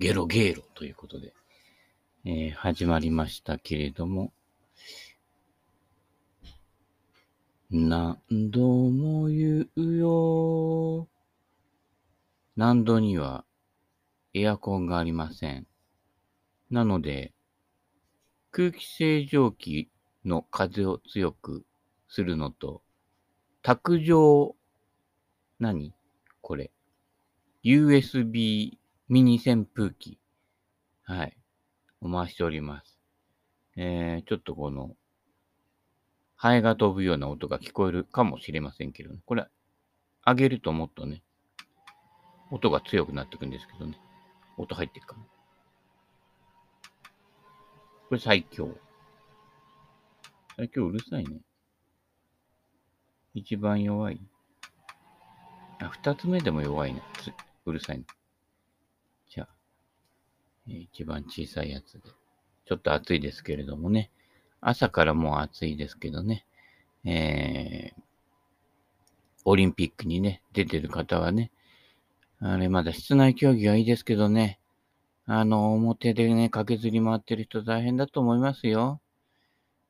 ゲロゲーロということで、えー、始まりましたけれども、何度も言うよ。何度にはエアコンがありません。なので、空気清浄機の風を強くするのと、卓上、何？これ。USB ミニ扇風機。はい。お回しております。えー、ちょっとこの、ハエが飛ぶような音が聞こえるかもしれませんけど、ね、これ、上げるともっとね、音が強くなってくんですけどね。音入ってるかな。これ最強。最強うるさいね。一番弱い。あ、二つ目でも弱いね。うるさいね。一番小さいやつで。ちょっと暑いですけれどもね。朝からもう暑いですけどね。えー、オリンピックにね、出てる方はね、あれまだ室内競技はいいですけどね、あの、表でね、駆けずり回ってる人大変だと思いますよ。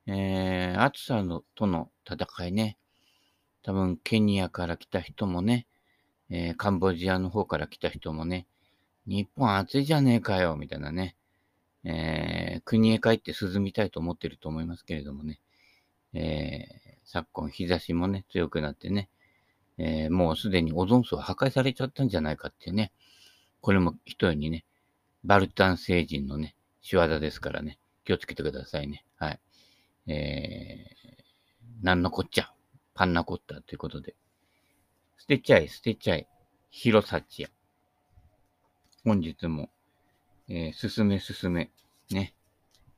えー、暑さのとの戦いね。多分、ケニアから来た人もね、えー、カンボジアの方から来た人もね、日本暑いじゃねえかよ、みたいなね、えー、国へ帰って涼みたいと思ってると思いますけれどもね、えー、昨今日差しもね、強くなってね、えー、もうすでにオゾン層破壊されちゃったんじゃないかってね、これも一重にね、バルタン星人のね、仕業ですからね、気をつけてくださいね。はい。えー、なんのこっちゃ、パンナコッタということで、捨てちゃい、捨てちゃい、広幸や。本日も、えー、すすめすすめ、ね、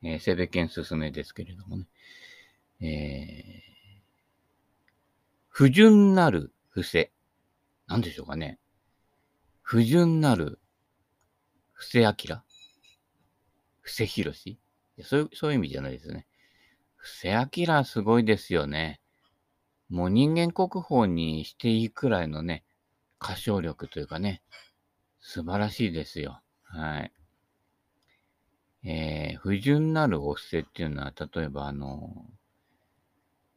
えー、セベケンすすめですけれどもね、えー、不純なる伏せ。なんでしょうかね。不純なる布施明布施宏そういう、そういう意味じゃないですね。布施明すごいですよね。もう人間国宝にしていいくらいのね、歌唱力というかね、素晴らしいですよ。はい。えー、不純なるお布施っていうのは、例えばあの、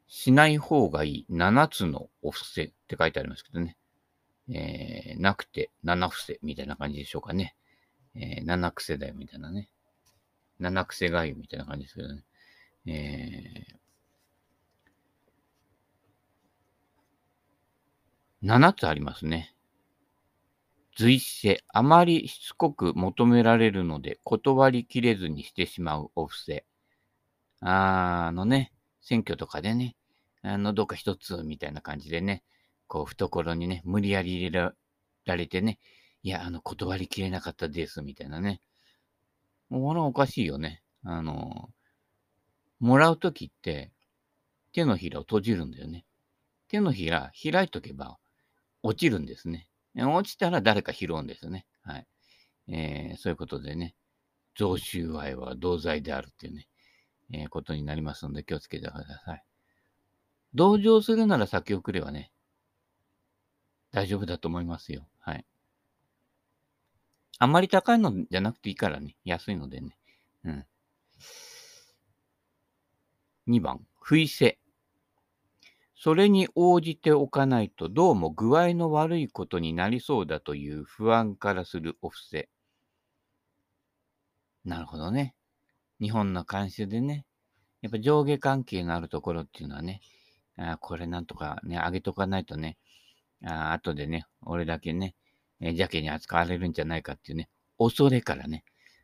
しない方がいい7つのお布施って書いてありますけどね。えー、なくて7伏せみたいな感じでしょうかね。えー、七癖だよみたいなね。七癖がゆみたいな感じですけどね。えー、7つありますね。随世、あまりしつこく求められるので断りきれずにしてしまうお布施。あのね、選挙とかでね、あの、どうか一つみたいな感じでね、こう、懐にね、無理やり入れられてね、いや、あの、断りきれなかったです、みたいなね。もう、おかしいよね。あの、もらうときって、手のひらを閉じるんだよね。手のひら開いとけば落ちるんですね。落ちたら誰か拾うんですね。はい。えー、そういうことでね、贈収賄は同罪であるっていうね、えー、ことになりますので気をつけてください。同情するなら先送ればね、大丈夫だと思いますよ。はい。あんまり高いのじゃなくていいからね。安いのでね。うん。2番、不意せ。それに応じておかないとどうも具合の悪いことになりそうだという不安からするお布施。なるほどね。日本の慣習でね、やっぱ上下関係のあるところっていうのはね、あこれなんとかね、あげとかないとね、あ後でね、俺だけね、え、邪気に扱われるんじゃないかっていうね、恐れからね、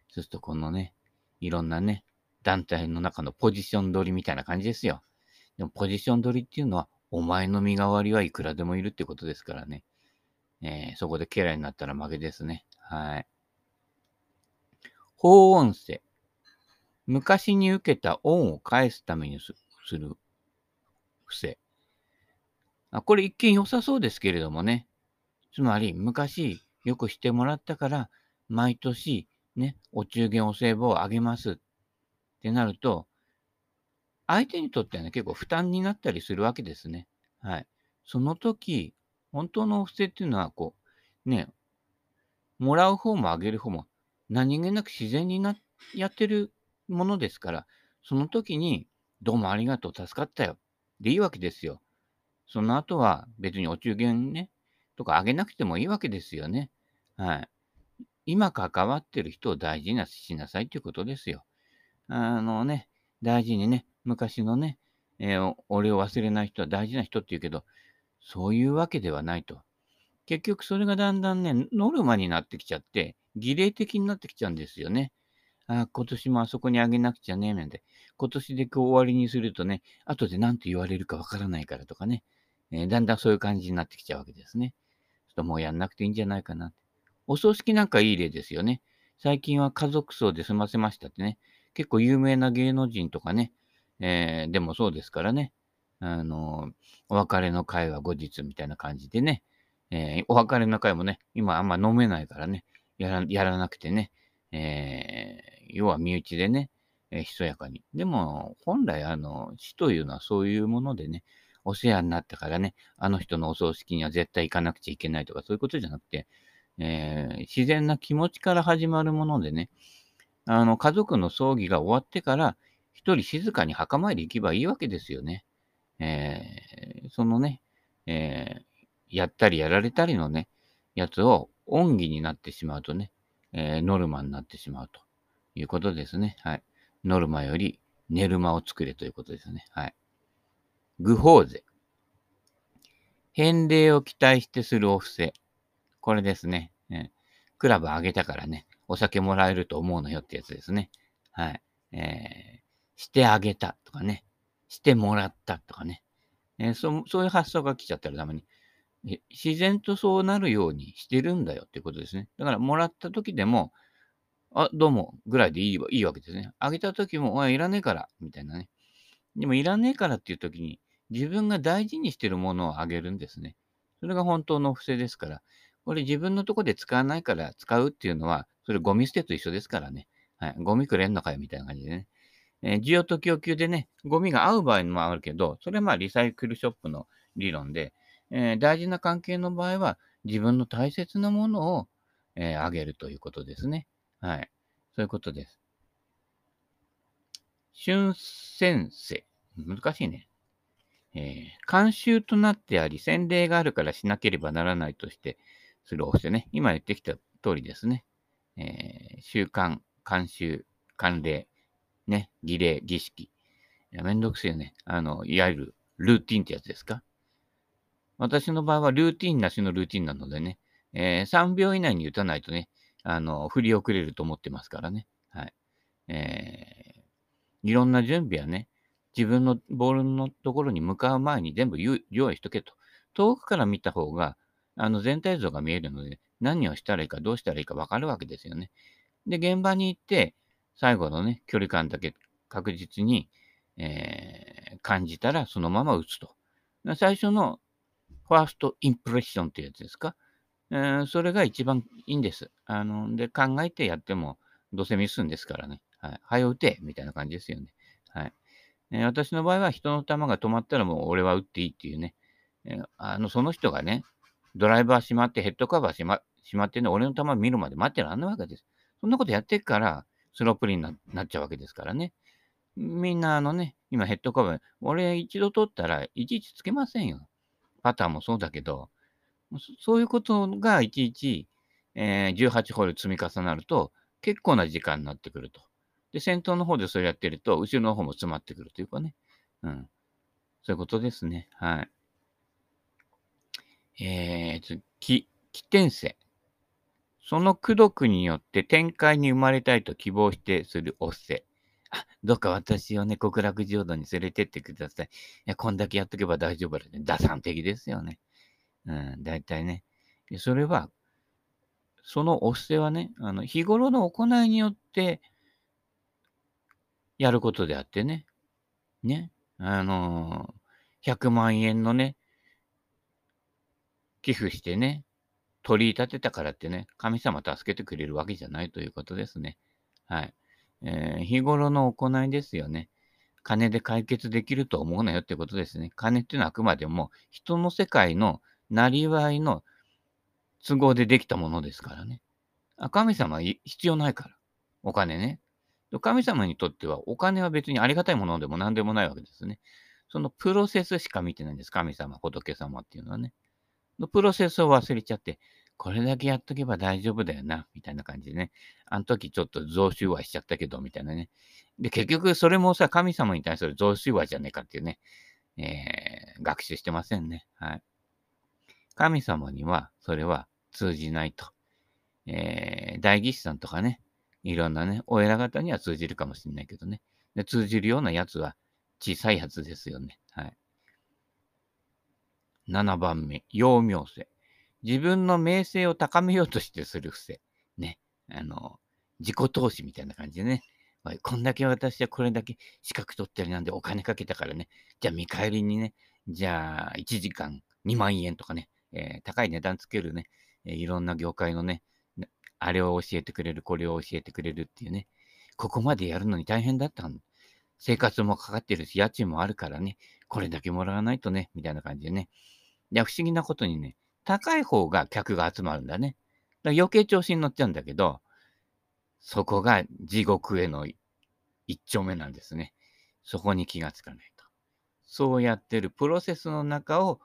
そうするとこのね、いろんなね、団体の中のポジション取りみたいな感じですよ。でもポジション取りっていうのは、お前の身代わりはいくらでもいるってことですからね。えー、そこで家来になったら負けですね。はい。法音声。昔に受けた恩を返すためにする伏せ。あこれ一見良さそうですけれどもね。つまり、昔よくしてもらったから、毎年、ね、お中元お歳暮をあげますってなると、相手にとってはね、結構負担になったりするわけですね。はい。その時、本当のお布施っていうのは、こう、ね、もらう方もあげる方も、何気なく自然になやってるものですから、その時に、どうもありがとう、助かったよ。でいいわけですよ。その後は別にお中元ね、とかあげなくてもいいわけですよね。はい。今関わってる人を大事にしなさいということですよ。あのね、大事にね、昔のね、えー、俺を忘れない人は大事な人って言うけど、そういうわけではないと。結局それがだんだんね、ノルマになってきちゃって、儀礼的になってきちゃうんですよね。あ今年もあそこにあげなくちゃね、なんて。今年でこう終わりにするとね、後で何と言われるかわからないからとかね、えー、だんだんそういう感じになってきちゃうわけですね。ちょっともうやんなくていいんじゃないかな。お葬式なんかいい例ですよね。最近は家族葬で済ませましたってね。結構有名な芸能人とかね、えー、でもそうですからね。あの、お別れの会は後日みたいな感じでね、えー、お別れの会もね、今あんま飲めないからね、やらやらなくてね、えー、要は身内でね、えー、ひそやかに。でも、本来、あの、死というのはそういうものでね、お世話になったからね、あの人のお葬式には絶対行かなくちゃいけないとか、そういうことじゃなくて、えー、自然な気持ちから始まるものでね、あの、家族の葬儀が終わってから、一人静かに墓参り行けばいいわけですよね。えー、そのね、えー、やったりやられたりのね、やつを恩義になってしまうとね、えー、ノルマになってしまうということですね。はい。ノルマより寝る間を作れということですね。はい。愚法税。返礼を期待してするお布施。これですね。えクラブあげたからね、お酒もらえると思うのよってやつですね。はい。えー、してあげたとかね。してもらったとかね。えー、そそういう発想が来ちゃったらダメに。自然とそうなるようにしてるんだよっていうことですね。だから、もらった時でも、あ、どうも、ぐらいでいいいいわけですね。あげた時も、あ、いらねえから、みたいなね。でも、いらねえからっていう時に、自分が大事にしてるものをあげるんですね。それが本当の不正ですから。これ自分のとこで使わないから使うっていうのは、それゴミ捨てと一緒ですからね。はい。ゴミくれんのかよ、みたいな感じでね。えー、需要と供給でね、ゴミが合う場合もあるけど、それはまあリサイクルショップの理論で、えー、大事な関係の場合は、自分の大切なものを、えー、あげるということですね。はい。そういうことです。春先生。難しいね。えー、慣習となってあり、洗礼があるからしなければならないとしてするお布施ね。今言ってきた通りですね。えー、習慣、慣習、慣例、ね、儀礼、儀式。いや、めんどくせえね。あの、いわゆるルーティンってやつですか？私の場合はルーティンなしのルーティンなのでね、えー、3秒以内に打たないとね、あの、振り遅れると思ってますからね。はい。えー、いろんな準備はね、自分のボールのところに向かう前に全部用意しとけと。遠くから見た方が、あの全体像が見えるので、何をしたらいいか、どうしたらいいか分かるわけですよね。で、現場に行って、最後のね、距離感だけ確実に、えー、感じたら、そのまま打つと。最初のファーストインプレッションってやつですか？えー、それが一番いいんです。あの、で、考えてやっても、どうせミスんですからね。はい。早打てみたいな感じですよね。はい。えー、私の場合は人の球が止まったらもう俺は打っていいっていうね。えー、あの、その人がね、ドライバーしまって、ヘッドカバーしままってね、俺の球見るまで待ってらんないわけです。そんなことやってっから、スロープリンになっちゃうわけですからね。みんなあのね、今ヘッドカバー、俺一度取ったらいちいちつけませんよ。パターもそうだけど、そういうことがいちいち、えー、18ホール積み重なると結構な時間になってくると。で、先頭の方でそれやってると、後ろの方も詰まってくるというかね。うん。そういうことですね。はい。えー、き、起点性。その功徳によって天界に生まれたいと希望してするおっせ。あ、どうか私をね、極楽浄土に連れてってください。いや、こんだけやっとけば大丈夫だね。打算的ですよね。うん、大体ね。それは、そのお布施はね、あの、日頃の行いによってやることであってね。ね。あのー、100万円のね、寄付してね、取り立てたからってね、神様助けてくれるわけじゃないということですね。はい。えー、日頃の行いですよね。金で解決できると思うなよってことですね。金っていうのはあくまでも人の世界のなりわいの都合でできたものですからね。あ神様は必要ないから。お金ね。神様にとってはお金は別にありがたいものでも何でもないわけですね。そのプロセスしか見てないんです。神様、仏様っていうのはね。のプロセスを忘れちゃって、これだけやっとけば大丈夫だよな、みたいな感じでね。あの時ちょっと増収はしちゃったけど、みたいなね。で、結局それもさ、神様に対する増収話じゃねえかっていうね、えー、学習してませんね。はい。神様にはそれは通じないと。えー、大義士さんとかね、いろんなね、お偉方には通じるかもしれないけどね。で通じるようなやつは小さいやつですよね。はい。7番目、陽明性。自分の名声を高めようとしてする伏せ。ね。あの、自己投資みたいな感じでね。こんだけ私はこれだけ資格取ってるなんでお金かけたからね。じゃあ見返りにね、じゃあ1時間2万円とかね、えー、高い値段つけるね、えー、いろんな業界のね、あれを教えてくれる、これを教えてくれるっていうね。ここまでやるのに大変だったん生活もかかってるし、家賃もあるからね、これだけもらわないとね、みたいな感じでね。いや、不思議なことにね、高い方が客が集まるんだね。だ余計調子に乗っちゃうんだけど、そこが地獄への一丁目なんですね。そこに気がつかないと。そうやってるプロセスの中を、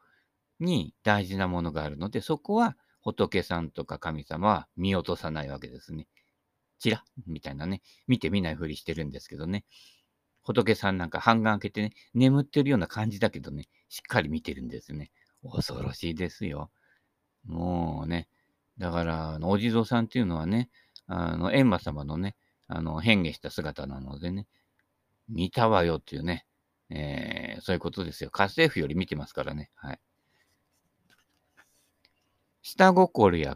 に大事なものがあるので、そこは仏さんとか神様は見落とさないわけですね。ちらみたいなね、見て見ないふりしてるんですけどね。仏さんなんか半眼開けてね、眠ってるような感じだけどね、しっかり見てるんですね。恐ろしいですよ。もうね、だから、お地蔵さんっていうのはね、あの、閻魔様のね、あの、変化した姿なのでね、見たわよっていうね、えー、そういうことですよ。家政婦より見てますからね。はい。下心や